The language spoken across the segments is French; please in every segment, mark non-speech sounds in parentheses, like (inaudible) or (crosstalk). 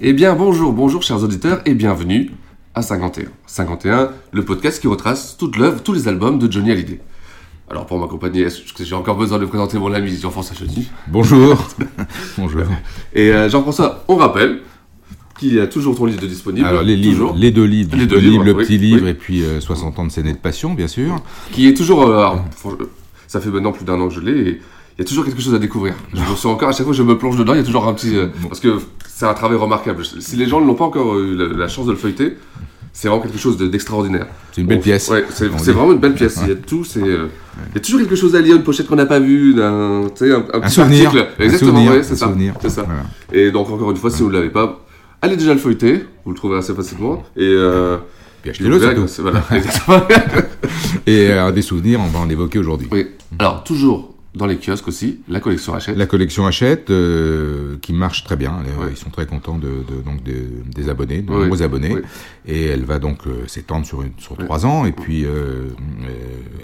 Eh bien, bonjour, bonjour, chers auditeurs, et bienvenue à 51. 51, le podcast qui retrace toute l'œuvre, tous les albums de Johnny Hallyday. Alors, pour m'accompagner, est-ce que j'ai encore besoin de présenter mon ami Jean-François Chaudy? Bonjour. (laughs) Bonjour. Et euh, Jean-François, on rappelle qu'il y a toujours ton livre de disponible. Alors les livres, toujours, les deux livres, Les le deux livre, livres, le oui, petit livre et puis euh, 60 ans de scène de passion, bien sûr. Qui est toujours. euh, alors, ça fait maintenant plus d'un an que je l'ai, et il y a toujours quelque chose à découvrir. Je me sens encore, à chaque fois que je me plonge dedans, il y a toujours un petit. euh, parce que c'est un travail remarquable. Si les gens n'ont pas encore eu la, la chance de le feuilleter, c'est vraiment quelque chose de- d'extraordinaire. C'est une belle pièce. Ouais, c'est vraiment une belle pièce. Il y a tout, c'est. euh, Il y a toujours quelque chose à lire, une pochette qu'on n'a pas vue, un, un Un petit souvenir. article. Exactement, c'est ça. Voilà. Et donc encore une fois, si vous ne l'avez pas, allez déjà le feuilleter, vous le trouverez assez facilement. Et euh, Puis achetez-le surtout. voilà. (laughs) Et euh, des souvenirs, on va en évoquer aujourd'hui. oui. Alors toujours dans les kiosques aussi, la collection Hachette. La collection Hachette, euh, qui marche très bien. Ouais. Ils sont très contents de, de- donc des- des abonnés, de Oui, nombreux abonnés. oui. Et elle va donc euh, s'étendre sur, une- sur trois ans. Et puis, euh, euh,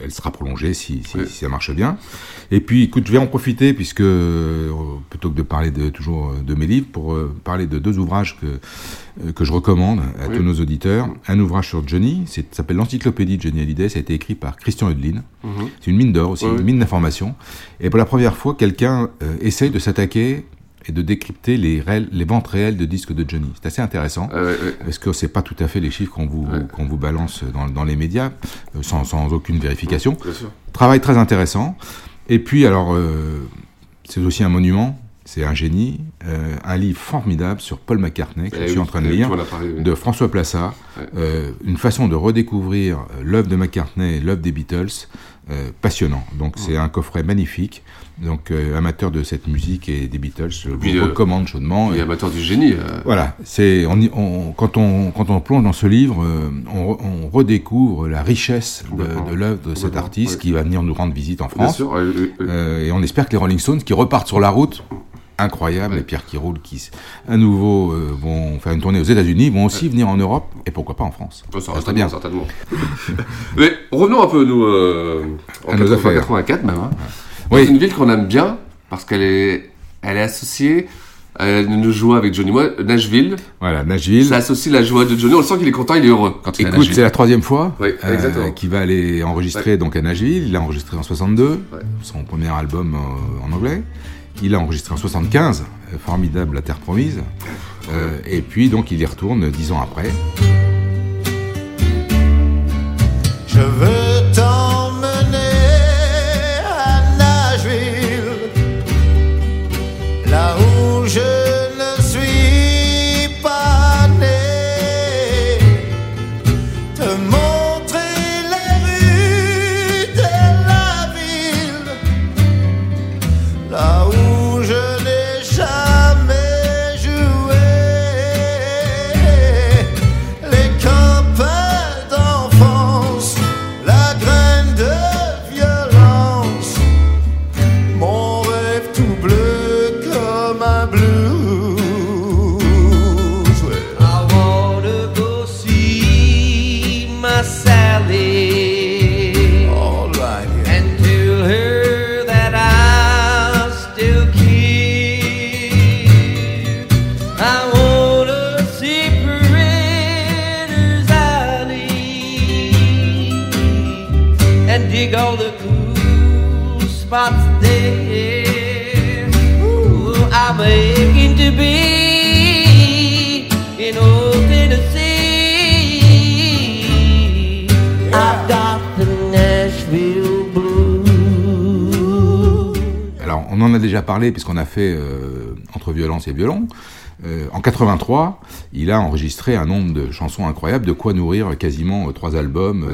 elle sera prolongée si, si, si ça marche bien. Et puis, écoute, je vais en profiter, puisque euh, plutôt que de parler de, toujours de mes livres, pour parler de deux ouvrages que, euh, que je recommande à Oui. tous nos auditeurs. Un ouvrage sur Johnny, ça s'appelle L'Encyclopédie de Johnny Hallyday. Ça a été écrit par Christian Hudlin. Mhm. C'est une mine d'or aussi, Oui, une mine d'informations. Et pour la première fois, quelqu'un euh, essaye de s'attaquer et de décrypter les, réels- les ventes réelles de disques de Johnny. C'est assez intéressant. Ouais, ouais. Parce que c'est pas tout à fait les chiffres qu'on vous, Ouais. qu'on vous balance dans, dans les médias, euh, sans, sans aucune vérification. Travail très intéressant. Et puis, alors, euh, c'est aussi un monument, c'est un génie, euh, un livre formidable sur Paul McCartney, que Eh je suis oui, en train de eh, lire, oui. de François Plassat. Ouais. Euh, une façon de redécouvrir euh, l'œuvre de McCartney et l'œuvre des Beatles, euh, passionnant. Donc, c'est un coffret magnifique. Donc, amateur de cette musique et des Beatles, je puis, vous recommande chaudement. Et Et- amateur du génie. voilà, c'est on, y- on- quand on quand on plonge dans ce livre, on, re- on redécouvre la richesse de, de l'œuvre de cet artiste qui va venir nous rendre visite en Bien France. sûr. et on espère que les Rolling Stones qui repartent sur la route, incroyable, les pierres qui roulent, qui à nouveau euh, vont faire une tournée aux États-Unis, vont aussi venir en Europe et pourquoi pas en France. Oh, ça serait bien, certainement. (laughs) Mais revenons un peu, nous, euh, en À nos 80, affaires. 84 même. Hein. Dans Oui. une ville qu'on aime bien, parce qu'elle est, elle est associée à une joie avec Johnny. Moi, Nashville, Voilà, Nashville. ça associe la joie de Johnny. On le sent qu'il est content, il est heureux quand il Écoute, c'est la troisième fois Oui, exactement. qu'il va aller enregistrer donc à Nashville. Il l'a enregistré en 62, Ouais. son premier album euh, en anglais. Il l'a enregistré en 75, euh, formidable La Terre Promise. Euh, et puis donc il y retourne dix ans après. Alors, on en a déjà parlé puisqu'on a fait euh, Entre violence et violon. Euh, en 83, il a enregistré un nombre de chansons incroyables, de quoi nourrir quasiment euh, trois albums.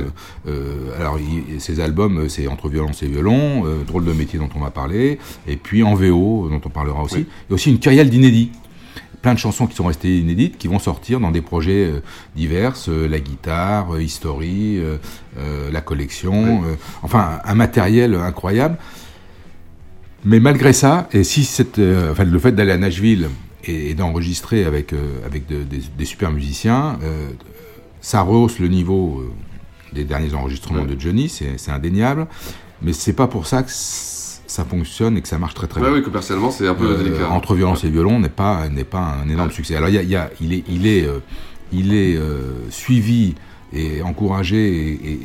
Alors, ces albums, c'est Entre violence et violon, Drôle de métier dont on va parler, et puis En VO, dont on parlera aussi, et aussi une carrière d'inédits plein de chansons qui sont restées inédites, qui vont sortir dans des projets euh, divers, euh, la guitare, euh, History, euh, la collection, enfin un matériel incroyable. Mais malgré ça, et si cette, enfin, le fait d'aller à Nashville et, et d'enregistrer avec, avec de- des, des super musiciens, ça rehausse le niveau des derniers enregistrements de Johnny, c'est indéniable, mais c'est pas pour ça que ça fonctionne et que ça marche très très Ouais, bien. oui, personnellement, c'est un peu Euh, délicat. Entre violence et violon n'est pas n'est pas un énorme succès. Alors il y a, il y a- il est il est euh, il est euh, suivi et encouragé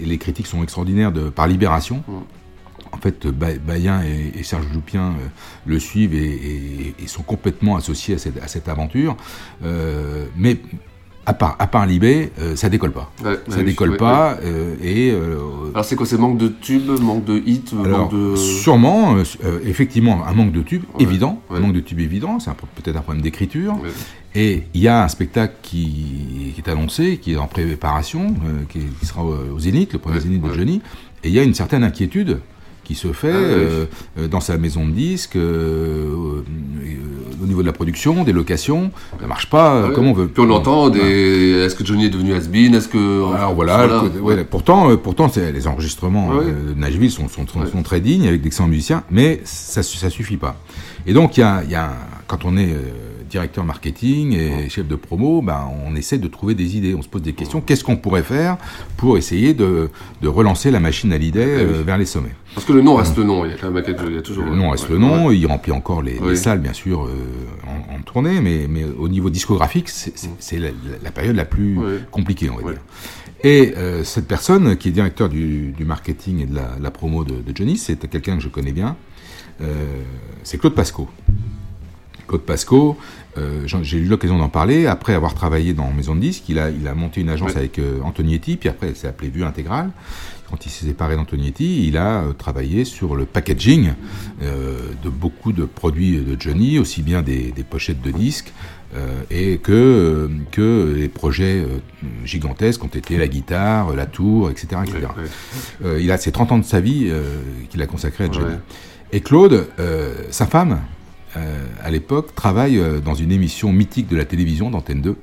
et, les critiques sont extraordinaires de par Libération. En fait, Ba- Bayen et, et Serge Loupien euh, le suivent et, et- et sont complètement associés à cette, à cette aventure. Euh, mais à part, à part Libé, euh, ça décolle pas. Ouais, ça ouais, décolle pas. euh, et euh, Alors c'est quoi C'est manque de tubes, manque de hits, alors, manque de... sûrement, effectivement, un manque de tubes évident, un manque de tubes évident, c'est peut-être un problème d'écriture. Et il y a un spectacle qui, qui est annoncé, qui est en préparation, qui, qui sera au, Zénith, le premier Zénith de Johnny, et il y a une certaine inquiétude qui se fait Ah, dans sa maison de disques, au niveau de la production, des locations, ça marche pas euh, Ouais. comme on veut. Puis on entend des... Est-ce que Johnny est devenu has-been Est-ce que... Alors voilà, ouais, pourtant, euh, pourtant les enregistrements euh, de Nashville sont, sont, sont- sont très dignes avec d'excellents musiciens, mais ça ça suffit pas. Et donc il y a, y a quand on est euh, directeur marketing et chef de promo, ben, on essaie de trouver des idées, on se pose des questions. Qu'est-ce qu'on pourrait faire pour essayer de, de relancer la machine à l'idée euh, vers les sommets? Parce que le nom reste le nom, il y a quand même quelque chose, il y a toujours... le nom reste ouais, le nom, ouais. il remplit encore les, salles, bien sûr, euh, en, en tournée, mais, mais au niveau discographique, c'est c'est la, la- la période la plus Oui. compliquée, on va dire. Et euh, cette personne, qui est directeur du, du marketing et de la, la promo de, de Johnny, c'est quelqu'un que je connais bien, euh, c'est Claude Pasco. Claude Pasco, euh, j'ai eu l'occasion d'en parler, après avoir travaillé dans Maison de Disques, il a, il a monté une agence Ouais. avec euh, Antonietti, puis après, c'est appelé Vue Intégrale. Quand il s'est séparé d'Antonietti, il a euh, travaillé sur le packaging de beaucoup de produits de Johnny, aussi bien des, des pochettes de disques et que, que les projets gigantesques ont été la guitare, la tour, etc. etc. Il a ses 30 ans de sa vie qu'il a consacré à Johnny. Et Claude, sa femme, euh, à l'époque, travaille euh, dans une émission mythique de la télévision d'Antenne 2,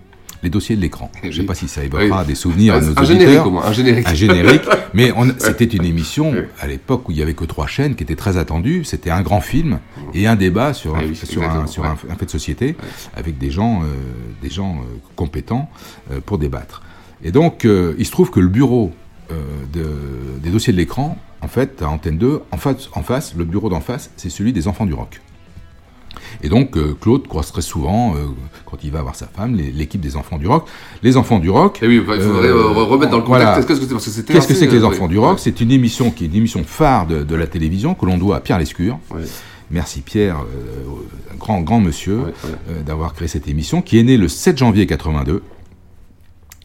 Les dossiers de l'écran. Je ne sais pas si ça évoquera Oui. des souvenirs à Un- nos un auditeurs. générique, un générique. Un générique. (laughs) Mais c'était une émission, à l'époque, où il y avait que trois chaînes, qui était très attendue. C'était un grand film et un débat sur, un, Ah oui, sur, un, exactement, sur ouais. un, un fait de société, avec des gens, euh, des gens euh, compétents euh, pour débattre. Et donc, il se trouve que le bureau de- des dossiers de l'écran, en fait, à Antenne 2, en face, en face le bureau d'en face, c'est celui des enfants du rock. Et donc, euh, Claude croise très souvent, euh, quand il va voir sa femme, l'équipe des enfants du rock. Les enfants du rock. Et oui, il faudrait euh, remettre dans le contexte. Qu'est-ce que c'est? Parce que c'était Qu'est-ce que assez, c'est que les enfants du rock? C'est une émission qui est une émission phare de, de la télévision que l'on doit à Pierre Lescure. Merci Pierre, un grand, grand monsieur, d'avoir créé cette émission, qui est née le 7 janvier 82,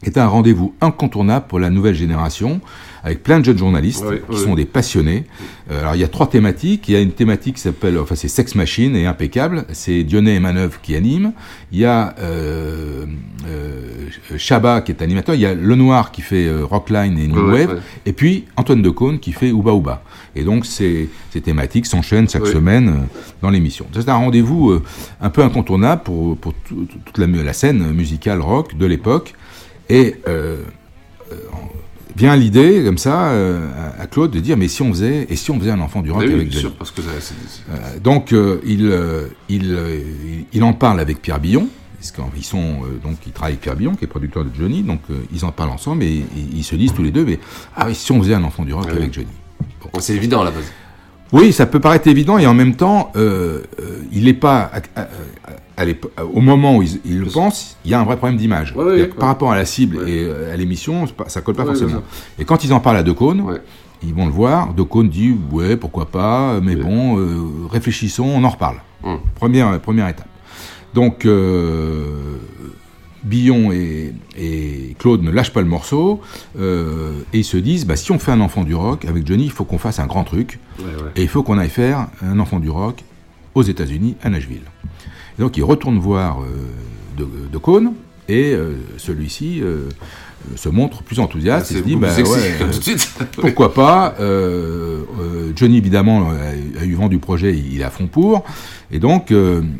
est un rendez-vous incontournable pour la nouvelle génération, avec plein de jeunes journalistes qui sont des passionnés. Euh, alors il y a trois thématiques. Il y a une thématique qui s'appelle, enfin c'est Sex Machine et Impeccable. C'est Dionnet et Manœuvre qui animent. Il y a euh, euh, Chabat qui est animateur. Il y a Le Noir qui fait euh, Rockline et New Ouais, Wave. Et puis Antoine Decaune qui fait Ouba Ouba. Et donc ces, ces thématiques s'enchaînent chaque semaine euh, dans l'émission. C'est un rendez-vous un peu incontournable pour, pour tout- tout- toute la, scène musicale rock de l'époque. Et euh, vient l'idée comme ça euh, à- Claude de dire mais si on faisait et si on faisait un enfant du rock oui, avec bien Johnny sûr, parce que ça, Euh, donc euh, il, il, il, en parle avec Pierre Billon. Parce qu'ils sont donc ils travaillent avec Pierre Billon qui est producteur de Johnny, donc ils en parlent ensemble et, et ils se disent tous les deux mais ah oui si on faisait un enfant du rock avec Johnny. c'est évident à la base. Oui, ça peut paraître évident et en même temps, il n'est pas au moment où il, il le pense, il y a un vrai problème d'image. Ouais, ouais, C'est-à-dire que ouais. Par rapport à la cible et euh, à l'émission, ça colle pas forcément. Et quand ils en parlent à Decaune, ils vont le voir. Decaune dit ouais, pourquoi pas, mais bon, euh, réfléchissons, on en reparle. Hum. Première première étape. Donc euh, Billon et, et Claude ne lâchent pas le morceau euh, et ils se disent bah, si on fait un enfant du rock avec Johnny, il faut qu'on fasse un grand truc et il faut qu'on aille faire un enfant du rock aux États-Unis, à Nashville. Et donc il retourne voir euh, de, de et euh, celui-ci euh, se montre plus enthousiaste. Ah, et c'est se dit bah, sexy, ouais, euh, (laughs) pourquoi pas Johnny évidemment a, a eu vent du projet, il est à fond pour. Et donc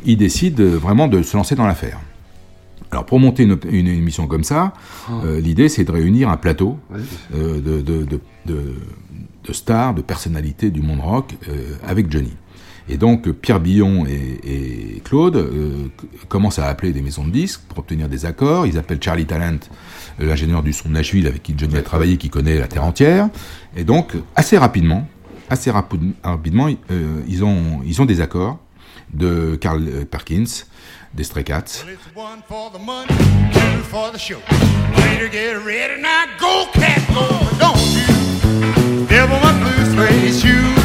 il décide vraiment de se lancer dans l'affaire. Alors pour monter une, une émission comme ça, euh, l'idée c'est de réunir un plateau de, de- de- stars, de personnalités du monde rock avec Johnny. Et donc euh, Pierre Billon et, et Claude euh, commencent à appeler des maisons de disques pour obtenir des accords. Ils appellent Charlie Talent, euh, l'ingénieur du son de Nashville avec qui Johnny a travaillé, qui connaît la terre entière. Et donc assez rapidement, assez rapi- rapidement, euh, ils ont ils ont des accords de Carl euh, Perkins, des Stray Cats. It's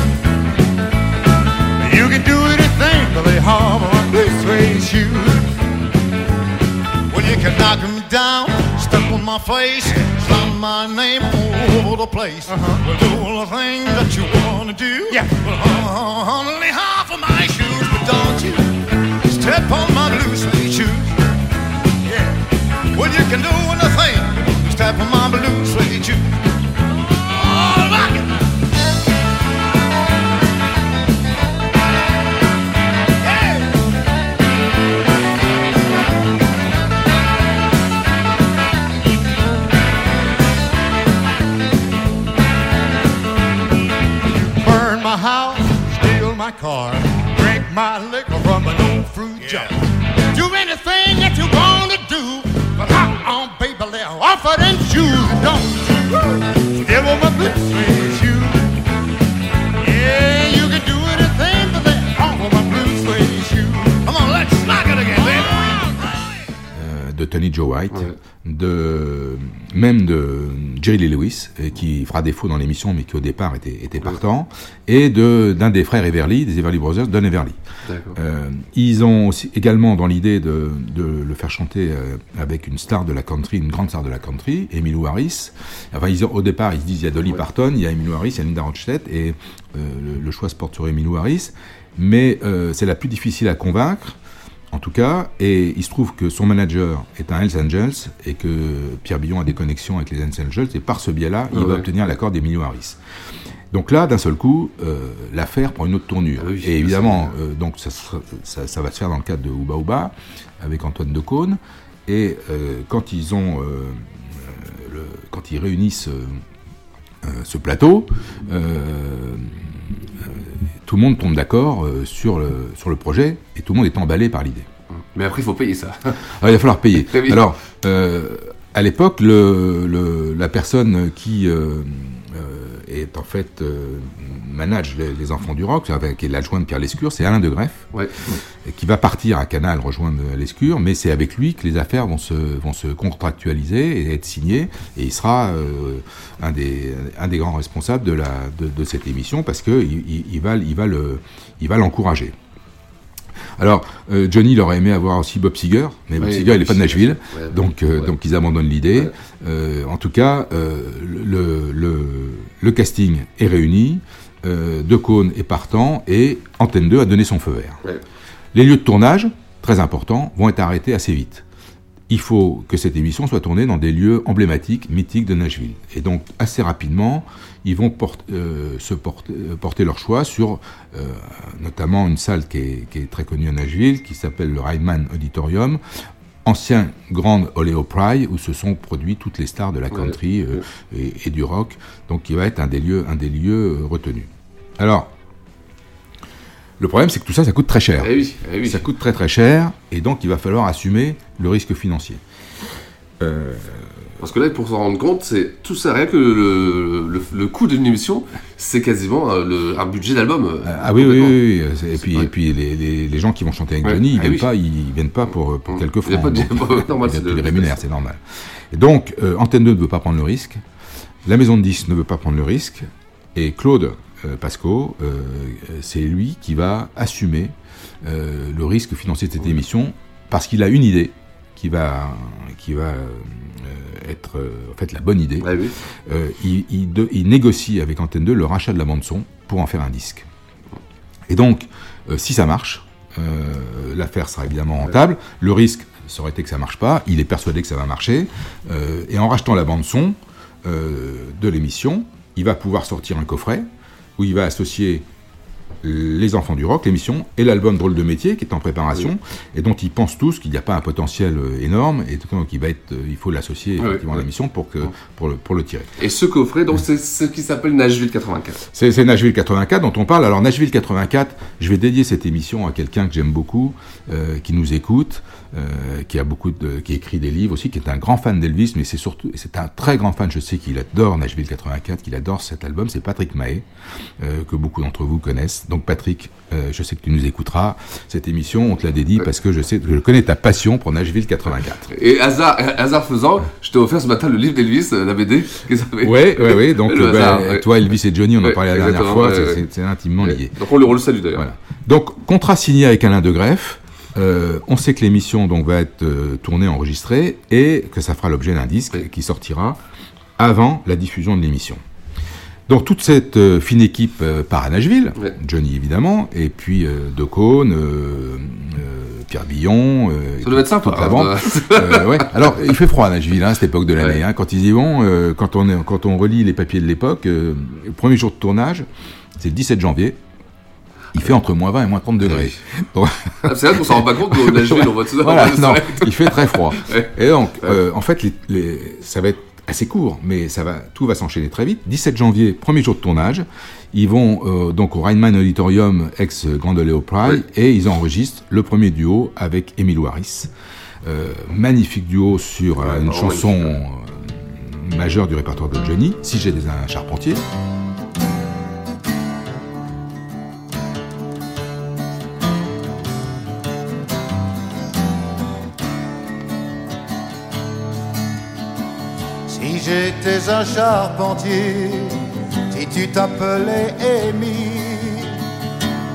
they harbor my blue suede shoes. Well, you can knock 'em down, step on my face, slam my name all over the place. Uh-huh. Well, do all the things that you wanna do. Yeah. Well, only half of my shoes, but don't you step on my blue suede shoes. Yeah. Well, you can do anything, my liquor from an old fruit jar. Do anything that you wanna do, but I on baby lay off of them shoes, don't you? Give 'em a good suede shoe. Yeah, you can do anything but lay off of my blue suede shoe. Come on, let's knock it again, baby. euh, de Tony Joe White, de même de Jerry Lee Lewis, euh, qui fera défaut dans l'émission, mais qui au départ était, était partant, et de d'un des frères Everly, des Everly Brothers, Don Everly. Euh, ils ont aussi, également dans l'idée de, de le faire chanter euh, avec une star de la country, une grande star de la country, Emmylou Harris. Enfin, ils ont- au départ, ils se disent il y a Dolly Parton, il y a Emmylou Harris, il y a Linda Ronstadt, et euh, le, le choix se porte sur Emmylou Harris. Mais euh, c'est la plus difficile à convaincre, en tout cas, et il se trouve que son manager est un Hells Angels et que Pierre Billon a des connexions avec les Hells Angels, et par ce biais-là, il Ah va obtenir l'accord d'Emilio Harris. Donc là, d'un seul coup, euh, l'affaire prend une autre tournure. Ah oui, et évidemment, euh, donc ça, sera- ça, ça va se faire dans le cadre de Ouba Ouba avec Antoine Decaune. Et euh, quand ils ont, le- quand ils réunissent ce plateau, tout le monde tombe d'accord euh, sur le sur le projet et tout le monde est emballé par l'idée. Mais après, il faut payer ça. Ah, il va falloir payer. (laughs) Alors, euh, à l'époque, le, le- la personne qui euh, est en fait euh, manage les, les enfants du rock, avec- qui est l'adjoint de Pierre Lescure, c'est Alain de Greff, Ouais. qui va partir à Canal rejoindre Lescure, mais c'est avec lui que les affaires vont se, vont se contractualiser et être signées, et il sera euh, un, des, un des grands responsables de, la, de, de cette émission, parce qu'il il, il va, il va le- il va l'encourager. Alors, euh, Johnny, il aurait aimé avoir aussi Bob Seger, mais Bob Oui, Seger, il n'est pas de Nashville, Seger, ouais. donc, euh, Ouais. donc ils abandonnent l'idée. Euh, en tout cas, le, le, le casting est réuni, De est partant, et Antenne 2 a donné son feu vert. Les lieux de tournage, très importants, vont être arrêtés assez vite. Il faut que cette émission soit tournée dans des lieux emblématiques, mythiques de Nashville. Et donc, assez rapidement, ils vont porte- euh, se porter, euh, porter leur choix sur euh, notamment une salle qui est, qui est très connue à Nashville, qui s'appelle le Ryman Auditorium, ancien Grand Ole Opry, où se sont produits toutes les stars de la country euh, et, et du rock, donc qui va être un des lieux, un des lieux retenus. Alors, le problème, c'est que tout ça, ça coûte très cher. Eh oui, eh oui. Ça coûte très très cher, et donc il va falloir assumer le risque financier. Euh, Parce que là, pour s'en rendre compte, c'est tout ça, rien que le, le, le coût d'une émission, c'est quasiment euh, le- un budget d'album. euh, ah oui, oui, complètement. oui, oui, Et puis, et puis les, les- les gens qui vont chanter avec Ouais. Johnny, ils Ah viennent oui. pas, ils viennent pas pour, pour Mmh. quelques francs. pas de- Donc, (laughs) normal, (laughs) ils c'est rémunèrent, normal. Et donc, euh, Antenne 2 ne veut pas prendre le risque, la maison de 10 ne veut pas prendre le risque, et Claude Pasco, euh, c'est lui qui va assumer euh, le risque financier de cette émission, parce qu'il a une idée qui va, qui va euh, être euh, en fait la bonne idée. Ah oui. Euh, il, il de- il négocie avec Antenne 2 le rachat de la bande son pour en faire un disque. Et donc, euh, si ça marche, euh, l'affaire sera évidemment rentable. Le risque, ça aurait été que ça marche pas. Il est persuadé que ça va marcher. Euh, et en rachetant la bande son euh, de l'émission, il va pouvoir sortir un coffret où il va associer les enfants du rock, l'émission, et l'album Drôle de métier qui est en préparation et dont ils pensent tous qu'il n'y a pas un potentiel euh, énorme et donc il va être, euh, il faut l'associer effectivement à l'émission pour que pour le, pour le tirer. Et ce coffret, donc c'est ce qui s'appelle Nashville 84. C'est c'est Nashville 84 dont on parle. Alors Nashville 84, je vais dédier cette émission à quelqu'un que j'aime beaucoup, euh, qui nous écoute, euh, qui a beaucoup de, qui écrit des livres aussi, qui est un grand fan d'Elvis, mais c'est surtout, c'est un très grand fan. Je sais qu'il adore Nashville 84, qu'il adore cet album. C'est Patrick Mahé, euh, que beaucoup d'entre vous connaissent. Donc Patrick, euh, je sais que tu nous écouteras. Cette émission, on te l'a dédiée parce que je sais, je connais ta passion pour Nashville 84. Et hasard, hasard faisant, je t'ai offert ce matin le livre d'Elvis, euh, la BD. Ouais, ouais, ouais. (laughs) Donc, euh, hasard, ben, toi, Elvis et Johnny, on en parlait la dernière fois. c'est- intimement lié. Donc on le, on le salue d'ailleurs. Voilà. Donc, contrat signé avec Alain de Greff. Euh, on sait que l'émission donc va être euh, tournée, enregistrée, et que ça fera l'objet d'un disque qui sortira avant la diffusion de l'émission. Donc toute cette euh, fine équipe part à Nashville, Johnny évidemment, et puis De Caunes, Pierre Billon, Ça doit être sympa, toute la hein, ouais. Alors il fait froid à Nashville hein, à cette époque de l'année. hein. Quand ils y vont, quand on est, quand on relit les papiers de l'époque, le premier jour de tournage, c'est le 17 janvier. Il fait entre moins 20 et moins 30 degrés. (laughs) Ah, c'est vrai qu'on s'en rend pas compte, nous, Nashville, on voit tout (laughs) Voilà, non, il fait très froid. (laughs) Et donc, euh, en fait, les, les- ça va être assez court, mais ça va, tout va s'enchaîner très vite. 17 janvier, premier jour de tournage. Ils vont euh, donc au Rheinland Auditorium, ex Grand Ole Opry, et ils enregistrent le premier duo avec Emile Harris. Euh, magnifique duo sur euh, une chanson majeure du répertoire de Johnny, Si j'ai des un charpentier. J'étais un charpentier, si tu t'appelais Amy,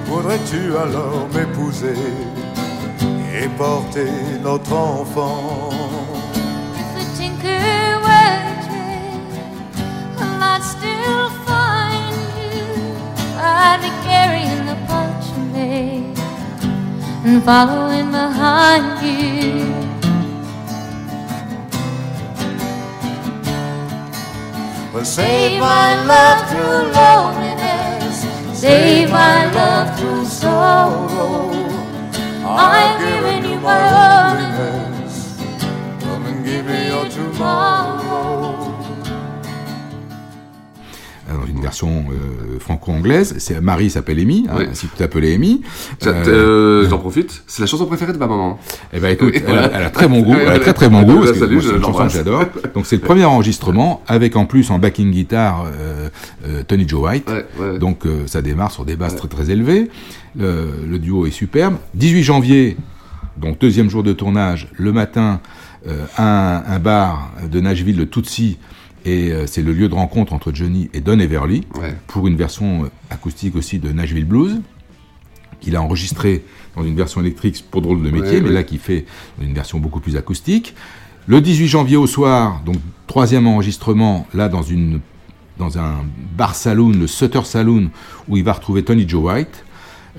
voudrais-tu alors m'épouser et porter notre enfant? I'd still find you. I'd be carrying the parchment and following behind you. Well, save my love through version euh, franco-anglaise. C'est Marie s'appelle Amy, hein, Oui. si tu t'appelles Amy. Ça, euh, J'en profite. C'est la chanson préférée de ma maman. Eh ben écoute, elle, a, voilà. elle a très bon goût, elle a très très bon goût. Parce que moi, je c'est une chanson que j'adore. (laughs) Donc c'est le premier enregistrement avec en plus en backing guitare euh, euh, Tony Joe White. Donc euh, ça démarre sur des basses très très élevées. Le, le duo est superbe. 18 janvier, donc deuxième jour de tournage, le matin, euh, un, un bar de Nashville, le Tootsie. Et euh, c'est le lieu de rencontre entre Johnny et Don Everly pour une version euh, acoustique aussi de Nashville Blues qu'il a enregistré dans une version électrique pour drôle de métier, Ouais, mais ouais. là qui fait une version beaucoup plus acoustique. Le 18 janvier au soir, donc troisième enregistrement, là dans une dans un bar saloon, le Sutter Saloon, où il va retrouver Tony Joe White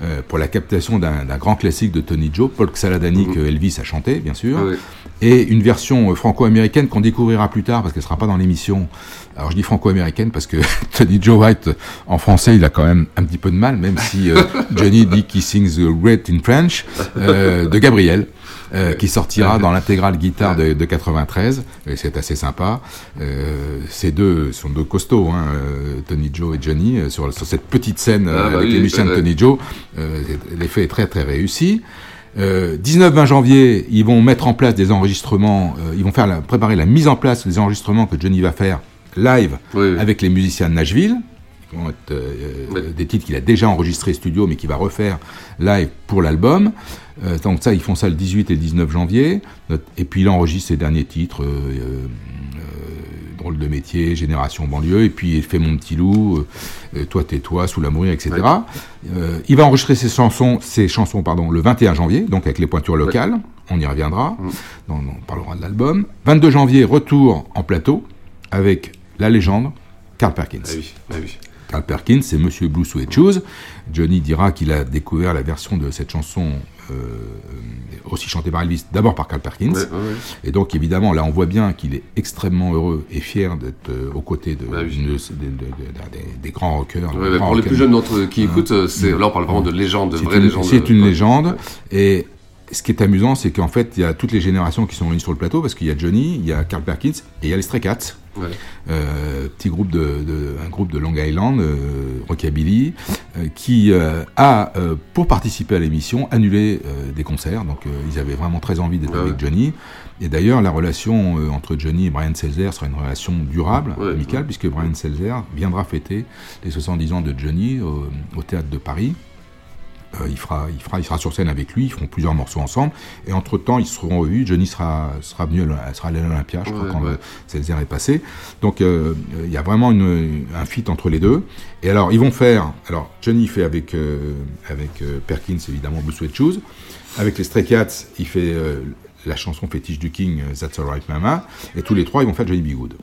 euh, pour la captation d'un grand classique de Tony Joe, Paul Saladani que Elvis a chanté, bien sûr, Ouais. et une version euh, franco-américaine qu'on découvrira plus tard parce qu'elle sera pas dans l'émission. Alors je dis franco-américaine parce que (laughs) Tony Joe White en français il a quand même un petit peu de mal, même si euh, (laughs) Johnny dit qu'il sings great in French, euh, de Gabriel. euh, qui sortira dans l'intégrale guitare de, de 93, et c'est assez sympa. Euh, ces deux sont deux costauds, hein, euh, Tony Joe et Johnny, euh, sur, sur cette petite scène euh, Ah, bah avec oui, les musiciens de. Tony Joe. Euh, L'effet est très très réussi. Euh, 19-20 janvier, ils vont mettre en place des enregistrements, euh, ils vont faire la- préparer la mise en place des enregistrements que Johnny va faire live avec les musiciens de Nashville. qui vont être, euh, Des titres qu'il a déjà enregistrés studio, mais qu'il va refaire live pour l'album. Euh, donc ça, ils font ça le 18 et le 19 janvier. Et puis il enregistre ses derniers titres. euh, euh, Drôle de métier, Génération banlieue, et puis il fait Mon petit loup, Toi tais-toi, Sous la mourir, etc. Il va enregistrer ses chansons, ses chansons pardon, le 21 janvier, donc avec les pointures locales. On y reviendra. dans- on parlera de l'album. 22 janvier, retour en plateau avec la légende Carl Perkins. Ah oui, ah oui. Carl Perkins, c'est Monsieur Blue Suede Shoes. Johnny dira qu'il a découvert la version de cette chanson euh, aussi chantée par Elvis, d'abord par Carl Perkins. Ouais, ouais, ouais. Et donc, évidemment, là, on voit bien qu'il est extrêmement heureux et fier d'être euh, aux côtés de, Bah oui. d'une- de- de- de- des, grands rockers. Ouais, grands pour les plus jeunes d'entre eux qui écoutent, euh, c'est, là on parle vraiment de légende, de C'est vraie une- légende. C'est une légende. Et ce qui est amusant, c'est qu'en fait, il y a toutes les générations qui sont réunies sur le plateau, parce qu'il y a Johnny, il y a Carl Perkins, et il y a les Stray Cats. Ouais. Euh, petit groupe de, de- un groupe de Long Island, euh, rockabilly, euh, qui euh, a, pour participer à l'émission, annulé des concerts. Donc, ils avaient vraiment très envie d'être Ouais. avec Johnny. Et d'ailleurs, la relation entre Johnny et Brian Selzer sera une relation durable, Ouais. amicale, puisque Brian Selzer viendra fêter les 70 ans de Johnny au, au théâtre de Paris. Euh, il, fera, il, fera, il sera sur scène avec lui, ils feront plusieurs morceaux ensemble. Et entre-temps, ils seront revus. Johnny sera, sera venu sera allé à l'Olympia, je crois, Ouais, quand ouais. euh, Selzer est passé. Donc, euh, euh, il y a vraiment une, un feat entre les deux. Et alors, ils vont faire... Alors, Johnny fait avec, euh, avec euh, Perkins, évidemment, Blue Sweat Shoes. Avec les Stray Cats, il fait euh, la chanson fétiche du King, euh, That's Alright Mama. Et tous les trois, ils vont faire Johnny B. Good.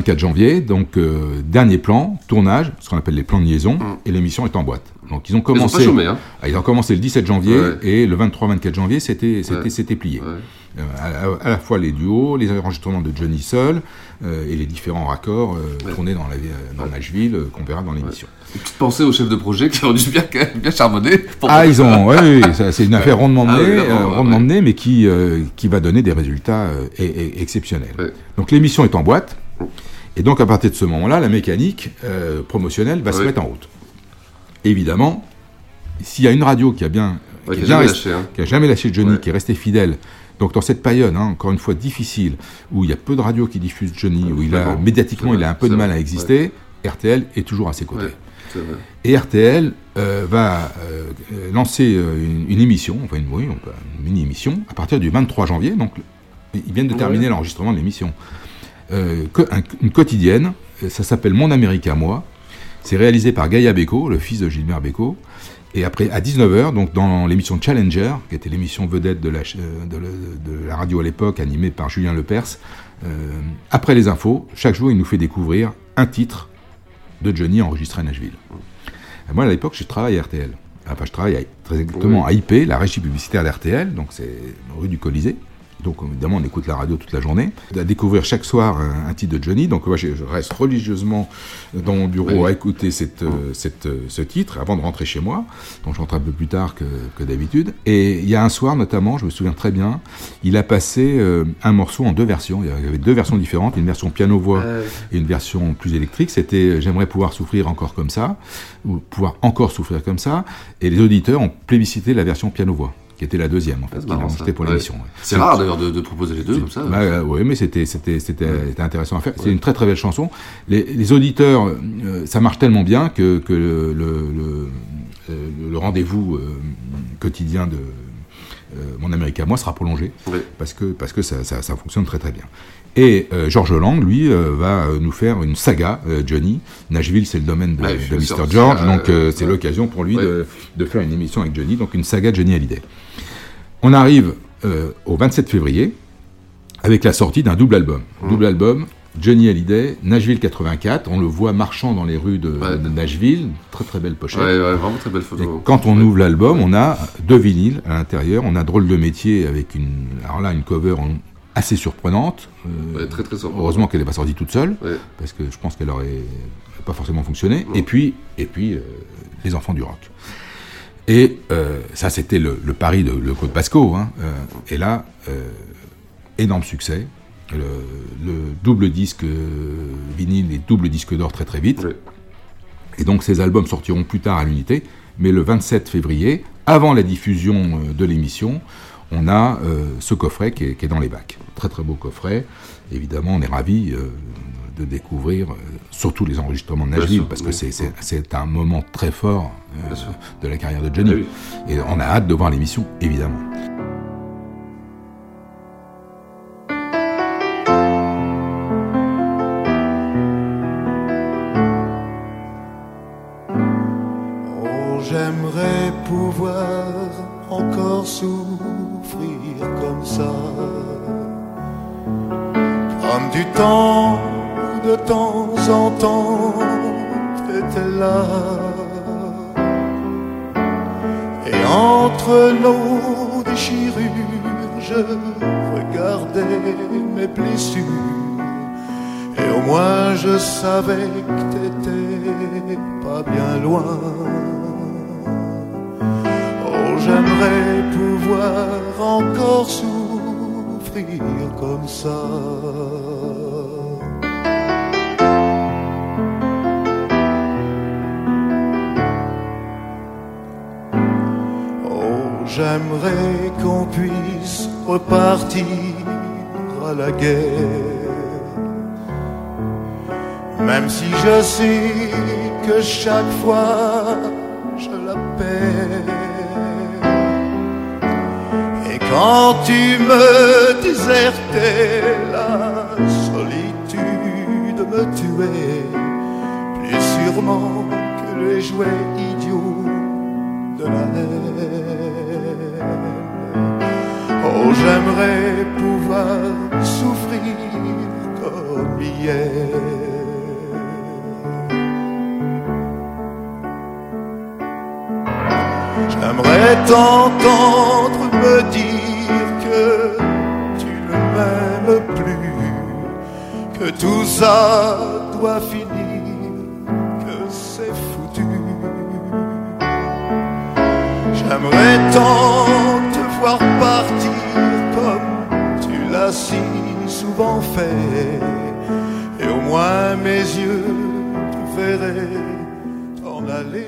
23-24 janvier, donc euh, dernier plan, tournage, ce qu'on appelle les plans de liaison, et l'émission est en boîte. Donc ils ont commencé. chômé, hein. Ah, ils ont commencé le 17 janvier Ouais. et le 23-24 janvier, c'était c'était Ouais. plié. Ouais. Euh, à, la fois les duos, les enregistrements de Johnny seul euh, et les différents raccords euh, tournés dans la dans Nashville qu'on verra dans l'émission. Petite pensée au chef de projet qui ont dû bien, bien charbonner. pour- Ah, ils ont, oui, c'est une (laughs) affaire rondement Ah menée, ouais, rondement menée, mais qui, qui va donner des résultats e- e- exceptionnels. Donc l'émission est en boîte, et donc à partir de ce moment-là, la mécanique euh, promotionnelle va se mettre en route. Évidemment, s'il y a une radio qui a bien, Ouais, qui qui a a bien jamais resté- lâché, hein. qui a jamais lâché Johnny, Ouais. qui est resté fidèle. Donc dans cette période, hein, encore une fois difficile, où il y a peu de radios qui diffusent Johnny, où il a médiatiquement il a un peu de mal vrai, à exister, RTL est toujours à ses côtés. Et RTL euh, va euh, lancer une, une émission, enfin une, oui, mini-émission, à partir du 23 janvier. Donc, ils viennent de terminer l'enregistrement de l'émission. Euh, une quotidienne, euh, ça s'appelle Mon Amérique à moi. C'est réalisé par Gaïa Beko, le fils de Gilbert Beko. Et après, à 19h, donc dans l'émission Challenger, qui était l'émission vedette de la, ch- de, le- de la radio à l'époque, animée par Julien Lepers, euh, après les infos, chaque jour, il nous fait découvrir un titre de Johnny enregistré à Nashville. Et Moi, à l'époque, je travaille à RTL. Enfin, je travaille à- très exactement à IP, la régie publicitaire d'RTL, donc c'est rue du Colisée. Donc, évidemment, on écoute la radio toute la journée. À découvrir chaque soir un, un titre de Johnny. Donc, moi, je je reste religieusement dans mon bureau Oui. à écouter cette, euh, cette, euh, ce titre avant de rentrer chez moi. Donc, je rentre un peu plus tard que, que d'habitude. Et il y a un soir, notamment, je me souviens très bien, il a passé euh, un morceau en deux versions. Il y avait deux versions différentes, une version piano-voix Ouais. et une version plus électrique. C'était J'aimerais pouvoir souffrir encore comme ça, ou pouvoir encore souffrir comme ça. Et les auditeurs ont plébiscité la version piano-voix, qui était la deuxième, en fait, Ah, qui marrant, pour Ouais. l'émission. ouais. C'est rare d'ailleurs de, de proposer les deux comme ça. Bah, euh, oui, mais c'était c'était intéressant à faire. C'est une très très belle chanson. Les, les auditeurs, euh, ça marche tellement bien que que le le, le, euh, le rendez-vous euh, quotidien de Mon Amérique à moi sera prolongé parce que, parce que ça, ça- ça fonctionne très très bien. Et euh, George Lang, lui, euh, va nous faire une saga, euh, Johnny. Nashville, c'est le domaine de, Ouais, de Mr. George, Euh, donc c'est ouais. l'occasion pour lui Ouais. de, de faire une émission avec Johnny, donc une saga Johnny Hallyday. On arrive euh, au 27 février avec la sortie d'un double album. Mmh. Double album, Johnny Hallyday, Nashville 84. On le voit marchant dans les rues de, de Nashville. Très très belle pochette. Ouais, ouais, vraiment très belle photo. Et quand on ouvre l'album, on a deux vinyles à l'intérieur. On a Drôle de métier avec une, alors là, une cover en- assez surprenante. Euh, Ouais, très, très surprenante. Heureusement qu'elle n'est pas sortie toute seule, parce que je pense qu'elle aurait pas forcément fonctionné. Et puis, et puis euh, les enfants du rock. Et euh, ça, c'était le, le pari de le Claude Pasco. Hein. Euh, et là, euh, énorme succès. Le, le double disque euh, vinyle et double disque d'or très très vite. Et donc ces albums sortiront plus tard à l'unité, mais le 27 février, avant la diffusion de l'émission, on a ce coffret qui est, qui est dans les bacs. Très très beau coffret. Évidemment, on est ravis de découvrir euh, surtout les enregistrements de Nashville, parce que oui. c'est- un moment très fort euh, de la carrière de Johnny. Ah Et on a hâte de voir l'émission, évidemment. Regardais mes blessures. Et au moins je savais que t'étais pas bien loin. Oh, j'aimerais pouvoir encore souffrir comme ça. Oh, j'aimerais qu'on puisse repartir à la guerre. Même si je sais que chaque fois je la perds. Et quand tu me désertais, la solitude me tuait. Plus sûrement que les jouets idiots de la haine. J'aimerais pouvoir souffrir comme hier. J'aimerais t'entendre me dire que tu ne m'aimes plus, que tout ça doit finir, que c'est foutu. J'aimerais tant te voir partir si souvent fait, et au moins mes yeux te verraient t'en aller.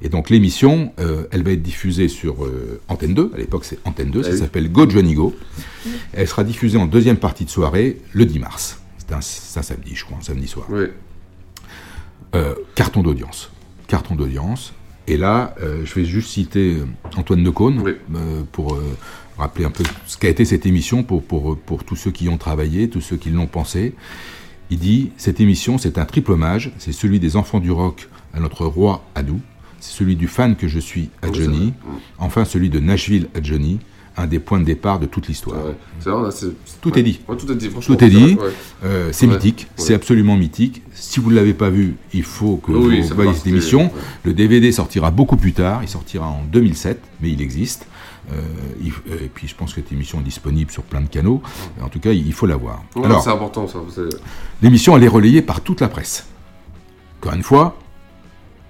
Et donc l'émission, euh, elle va être diffusée sur euh, Antenne 2, à l'époque c'est Antenne 2, ça Ah oui. s'appelle Go Johnny Go. Elle sera diffusée en deuxième partie de soirée le 10 mars. C'est un, c'est un samedi, je crois, un samedi soir. Euh, carton d'audience. Carton d'audience. Et là, euh, je vais juste citer euh, Antoine Decaune euh, pour euh, rappeler un peu ce qu'a été cette émission pour, pour, pour tous ceux qui y ont travaillé, tous ceux qui l'ont pensé. Il dit Cette émission, c'est un triple hommage. C'est celui des enfants du rock à notre roi à nous. C'est celui du fan que je suis à Johnny. vrai. Enfin, celui de Nashville à Johnny. Un des points de départ de toute l'histoire. Tout est dit. Ouais, tout est dit. Tout est dit. Ouais. Euh, c'est Ouais. mythique. C'est absolument mythique. Si vous ne l'avez pas vu, il faut que Oui, vous ça voyez cette émission. Le DVD sortira beaucoup plus tard. Il sortira en 2007, mais il existe. Euh, euh, et puis je pense que cette émission est disponible sur plein de canaux. En tout cas, il faut la voir. Alors, c'est important, ça. L'émission, elle est relayée par toute la presse. Encore une fois,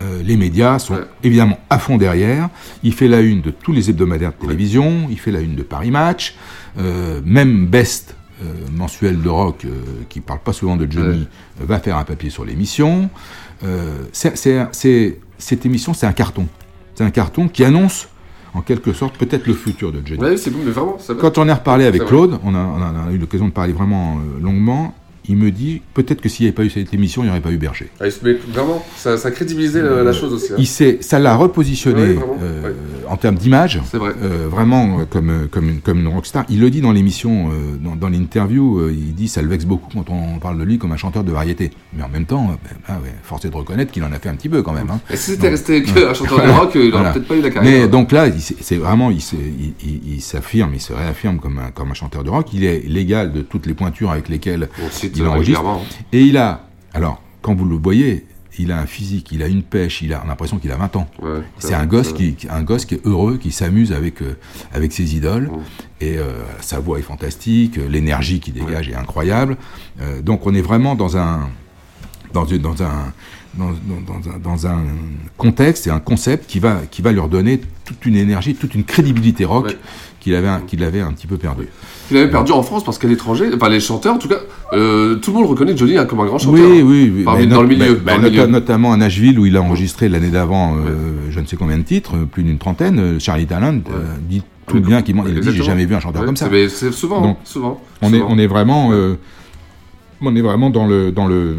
euh, les médias sont évidemment à fond derrière. Il fait la une de tous les hebdomadaires de télévision, il fait la une de Paris Match, euh, même Best, euh, mensuel de rock, qui parle pas souvent de Johnny, va faire un papier sur l'émission. Cette émission, c'est un carton. C'est un carton qui annonce, en quelque sorte, peut-être le futur de Johnny. Ouais, c'est bon, mais vraiment. ça va. Quand on a reparlé avec. Claude, on a, on eu l'occasion de parler vraiment longuement, il me dit peut-être que s'il n'y avait pas eu cette émission, il n'y aurait pas eu Berger. Ah, met- vraiment, ça, ça a crédibilisé la, la chose aussi. hein. Il ça l'a repositionné Ouais, vraiment, euh, ouais. en termes d'image, C'est vrai. euh, vraiment euh, comme, euh, comme, une, comme une rockstar. Il le dit dans l'émission, euh, dans, dans l'interview, euh, il dit ça le vexe beaucoup quand on parle de lui comme un chanteur de variété. Mais en même temps, euh, ben, ah ouais, force est de reconnaître qu'il en a fait un petit peu quand même. hein. Et si c'était resté (laughs) que un chanteur de rock, il aurait peut-être pas eu la carrière. Mais donc là, c'est vraiment, il, s'est- il, il- il s'affirme, il se réaffirme comme un, comme un chanteur de rock. Il est l'égal de toutes les pointures avec lesquelles il enregistre. régulièrement. Et il a, alors, quand vous le voyez, il a un physique, il a une pêche, il a on a l'impression qu'il a 20 ans. Ouais, c'est un gosse qui, un gosse qui est heureux, qui s'amuse avec euh, avec ses idoles. Et euh, sa voix est fantastique, euh, l'énergie qu'il dégage est incroyable. Euh, donc on est vraiment dans un dans, dans un dans, un, dans un contexte et un concept qui va, qui va leur donner toute une énergie, toute une crédibilité rock qu'il avait, un- qu'il avait un petit peu perdu. Il avait perdu en France parce qu'à l'étranger, enfin les chanteurs en tout cas, euh, tout le monde reconnaît Johnny hein, comme un grand chanteur. Oui, hein. oui, oui. Mais dans le milieu. bah, dans bah, le milieu. nota- Notamment à Nashville où il a enregistré l'année d'avant euh, je ne sais combien de titres, euh, plus d'une trentaine. Charlie Talent euh, dit tout Oui, bien qu'il il dit j'ai jamais vu un chanteur comme ça. c'est- souvent, Donc, souvent, On est, on est vraiment, on est vraiment dans le, dans le,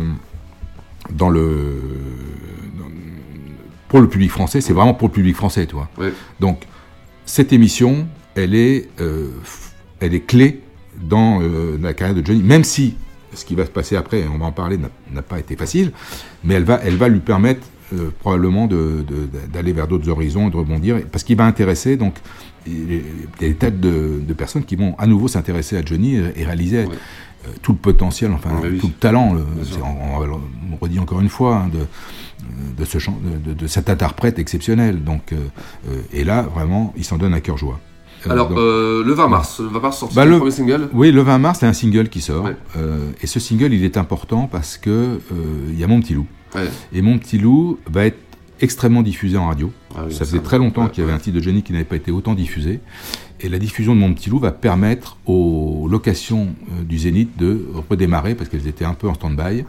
dans le, dans- pour le public français. C'est vraiment pour le public français, tu vois. Ouais. Donc cette émission, elle est, euh, elle est clé dans euh, la carrière de Johnny, même si ce qui va se passer après, on va en parler, n'a- pas été facile, mais elle va, elle va lui permettre euh, probablement d'aller vers d'autres horizons et de rebondir, parce qu'il va intéresser donc il y a des tas de, de personnes qui vont à nouveau s'intéresser à Johnny et, réaliser tout le potentiel, enfin Ouais, oui. tout le talent. le- c'est- on, on- redit encore une fois hein, de, de, ce de, de- cet interprète exceptionnel. Donc, euh, euh, et là, vraiment, il s'en donne à cœur joie. Euh, Alors donc- euh, le 20 mars, le 20 mars sorti bah, le premier single. Oui, le 20 mars, a un single qui sort. Ouais. Euh, et ce single, il est important parce que euh, il y a Mon Petit Loup. Ouais. Et Mon Petit Loup va être extrêmement diffusé en radio. Ah oui, ça ça, faisait très longtemps ouais, qu'il y avait un titre de Johnny qui n'avait pas été autant diffusé. Et la diffusion de Mon Petit Loup va permettre aux locations euh, du Zénith de redémarrer parce qu'elles étaient un peu en stand-by.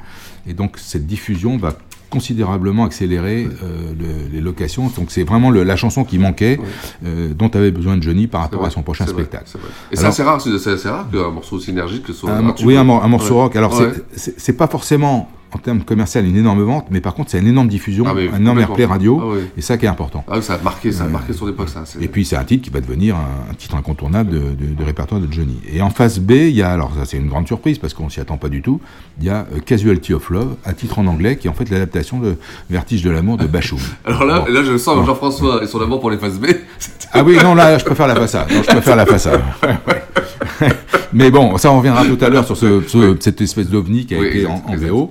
Et donc cette diffusion va considérablement accélérer euh, le- les locations. Donc c'est vraiment le- la chanson qui manquait, euh, dont avait besoin de Johnny par rapport vrai, à son prochain vrai, spectacle. vrai. Et c'est assez rare, c'est rare qu'un morceau aussi énergique que soit. un oui, un, mor- un morceau Ouais. rock. Alors, Ouais. c'est pas forcément, en termes commercial, une énorme vente, mais par contre, c'est une énorme diffusion, Ah, un énorme airplay radio, Ah, oui. et ça qui est important. Ah oui, ça a marqué, ça a Ouais. marqué son époque, ça. Et puis, c'est un titre qui va devenir un, un titre incontournable de, de- de répertoire de Johnny. Et en face B, il y a, alors ça, c'est une grande surprise parce qu'on s'y attend pas du tout, il y a euh, Casualty of Love, un titre en anglais qui est en fait l'adaptation de Vertige de l'amour de Bachung. (laughs) Alors là, Bon. là, je sens. Jean-François et son amour pour les phases B. Ah oui, non, là, je préfère la façade. Non, je préfère la. (laughs) Ouais, ouais. (laughs) Mais bon, ça, on reviendra tout à l'heure sur ce, ce- cette espèce d'ovni qui a Oui, été exact, en, en VO.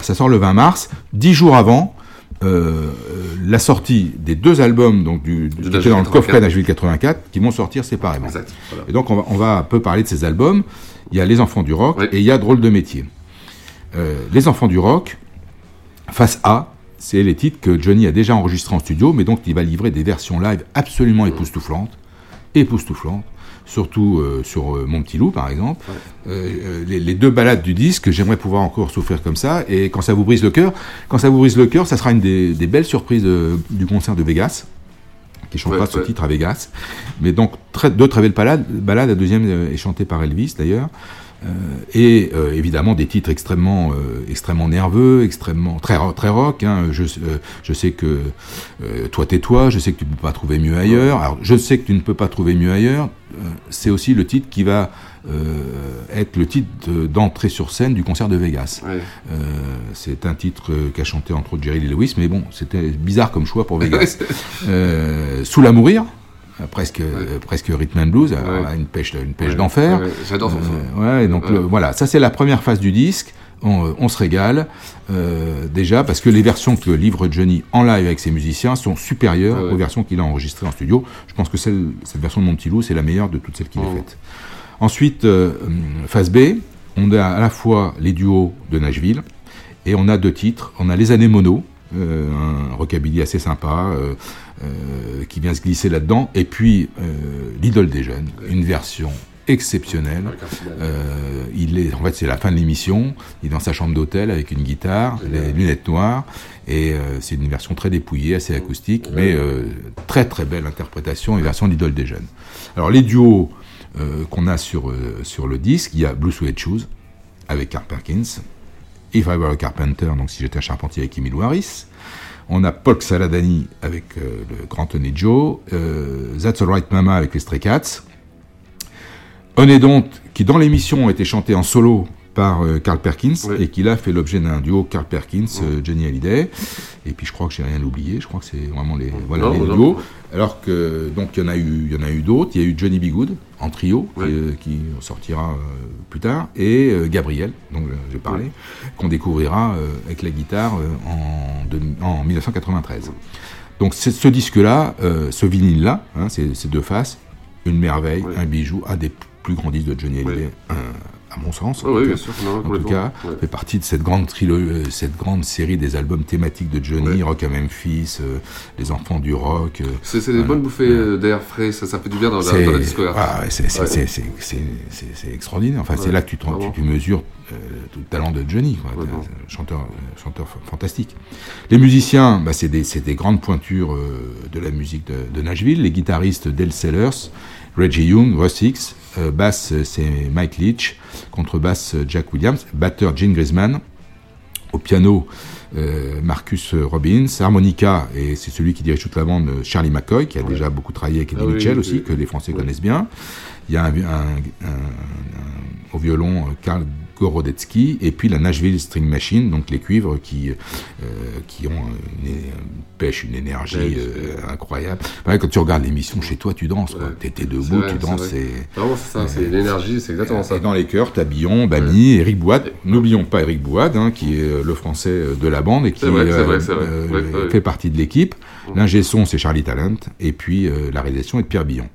Voilà, ça sort le 20 mars. Dix jours avant, euh, la sortie des deux albums donc du, du- dans le 84. coffret Nashville 84 qui vont sortir séparément. Exact, voilà. Et donc on va, on va un peu parler de ces albums. Il y a Les Enfants du Rock et il y a Drôle de métier. Euh, les Enfants du Rock, face A, c'est les titres que Johnny a déjà enregistrés en studio, mais donc il va livrer des versions live absolument époustouflantes, époustouflantes, surtout euh, sur euh, Mon Petit Loup par exemple. Euh, euh, les, les deux balades du disque, j'aimerais pouvoir encore souffrir comme ça, et quand ça vous brise le cœur, quand ça vous brise le cœur, ça sera une des, des belles surprises du concert de Vegas qui chantera Ouais, ce ouais. titre à Vegas. Mais donc très, deux très belles balades. balades. La deuxième est chantée par Elvis d'ailleurs. Euh, et euh, évidemment des titres extrêmement euh, extrêmement nerveux, extrêmement très très rock. Hein. Je, je sais que euh, toi tais-toi, je sais que tu ne peux pas trouver mieux ailleurs. Alors je sais que tu ne peux pas trouver mieux ailleurs. Euh, c'est aussi le titre qui va euh, être le titre de- d'entrée sur scène du concert de Vegas. Ouais. Euh, c'est un titre qu'a chanté entre autres Jerry Lee Lewis, mais bon, c'était bizarre comme choix pour Vegas. (laughs) euh, Sous la mourir, presque euh, presque rhythm and blues, alors, Ouais. une pêche une pêche Ouais. d'enfer. J'adore. Euh, donc le- voilà, ça c'est la première phase du disque. On, on se régale euh, déjà parce que les versions que livre Johnny en live avec ses musiciens sont supérieures aux versions qu'il a enregistrées en studio. Je pense que celle, cette version de Mon Petit Loup, c'est la meilleure de toutes celles qu'il a faites. Ensuite, euh, phase B, on a à la fois les duos de Nashville et on a deux titres. On a Les Années Mono, euh, un rockabilly assez sympa euh, euh, qui vient se glisser là-dedans, et puis euh, L'Idole des Jeunes, une version exceptionnelle. Euh, il est, en fait, c'est la fin de l'émission. Il est dans sa chambre d'hôtel avec une guitare, les lunettes noires, et euh, c'est une version très dépouillée, assez acoustique, mais euh, très très belle interprétation et version d'Idole des Jeunes. Alors les duos euh, qu'on a sur euh, sur le disque, il y a Blue Suede Shoes avec Carl Perkins, If I Were a Carpenter, donc si j'étais un charpentier avec Emile Harris. On a Polk Saladani avec euh, le grand Tony Joe, euh, That's Alright Mama avec les Stray Cats, On est donc qui dans l'émission a été chanté en solo par euh, Carl Perkins et qui là fait l'objet d'un duo Carl Perkins euh, Johnny Hallyday. Et puis je crois que j'ai rien oublié. Je crois que c'est vraiment les voilà Non, les non. duos. Alors que donc il y en a eu il y en a eu d'autres. Il y a eu Johnny B. Good en trio qui, euh, qui sortira euh, plus tard. Et euh, Gabriel euh, j'ai parlé qu'on découvrira euh, avec la guitare euh, en, en 1993 donc c'est ce disque là ce vinyle là hein, ces, ces deux faces une merveille un bijou un des plus grands disques de Johnny Hallyday un- à mon sens. en oui, cas. sûr, non, en tout cas, Ouais. fait partie de cette grande trilogie, cette grande série des albums thématiques de Johnny, Rock à Memphis, euh, Les Enfants du Rock. euh, C'est des voilà. bonnes bouffées euh, d'air frais, ça, ça fait du bien dans la, dans la discographie. ah c'est- extraordinaire. Enfin, c'est là que tu, mesures euh, tout le talent de Johnny, quoi. Chanteur, euh, chanteur fantastique. Les musiciens, bah, c'est des, grandes pointures euh, de la musique de, de Nashville. Les guitaristes Del Sellers, Reggie Young, Russ Hicks, euh, basse euh, c'est Mike Leach, contrebasse euh, Jack Williams, batteur Gene Grisman, au piano, euh, Marcus Robbins, harmonica, et c'est celui qui dirige toute la bande, Charlie McCoy, qui a déjà beaucoup travaillé avec Eddie Ah oui, Mitchell oui, aussi, oui. que les Français connaissent bien. Il y a un, un- un- un- au violon Karl Gorodetsky, et puis la Nashville String Machine, donc les cuivres qui, euh, qui ont une, une pêche, une énergie Ouais, euh, incroyable. Ouais, quand tu regardes l'émission chez toi, tu danses. t'es C'est debout, vrai, tu danses. vrai. c'est- Vraiment, c'est ça, c'est l'énergie, c'est exactement ça. et dans les chœurs, Tabillon, Bami, Eric Boide. N'oublions pas Eric Boide, hein, qui est euh, le français euh, de la bande et qui vrai, vrai, Ouais, ouais. fait partie de l'équipe. L'ingé son, c'est Charlie Talent. Et puis la réalisation est de Pierre Billon.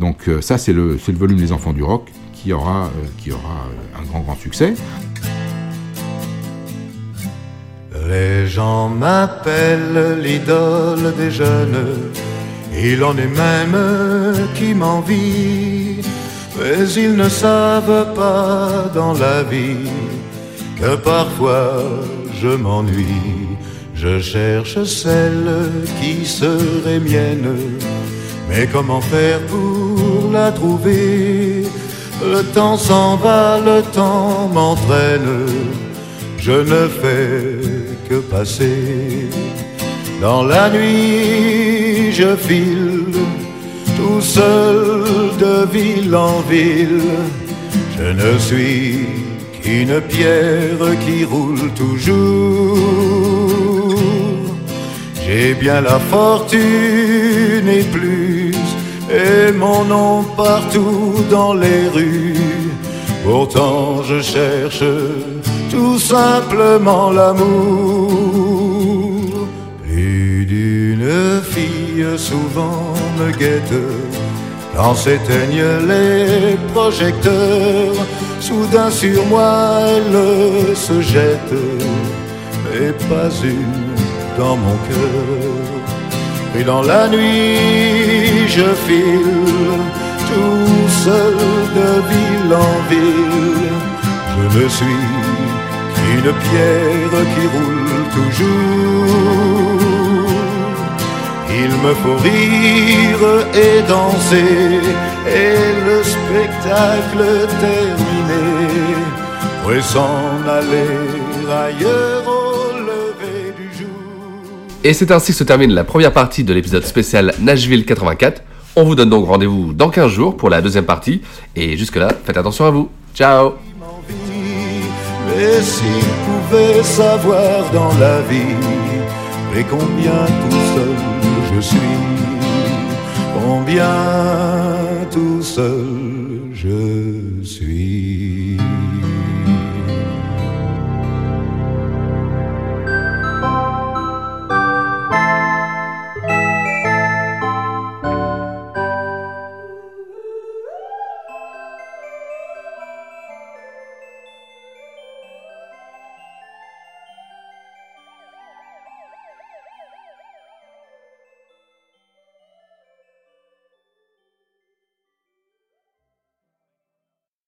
Donc ça, c'est le, c'est le volume des enfants du rock qui aura, euh, euh, un grand, grand succès. Les gens m'appellent l'idole des jeunes, il en est même qui m'envie, mais ils ne savent pas dans la vie que parfois je m'ennuie. Je cherche celle qui serait mienne, mais comment faire pour la trouver? Le temps s'en va, le temps m'entraîne je ne fais que passer. Dans la nuit, je file tout seul de ville en ville. Je ne suis qu'une pierre qui roule toujours. J'ai bien la fortune et plus, et mon nom partout dans les rues. Pourtant je cherche tout simplement l'amour. Plus d'une fille souvent me guette quand s'éteignent les projecteurs. Soudain sur moi elle se jette, mais pas une dans mon cœur. Et dans la nuit je file tout seul de ville en ville. Je ne suis qu'une pierre qui roule toujours. Il me faut rire et danser, et le spectacle terminé, pourrait s'en aller ailleurs Et c'est ainsi que se termine la première partie de l'épisode spécial Nashville 84. On vous donne donc rendez-vous dans 15 jours pour la deuxième partie. Et jusque-là, faites attention à vous. Ciao combien tout seul je suis, combien tout seul je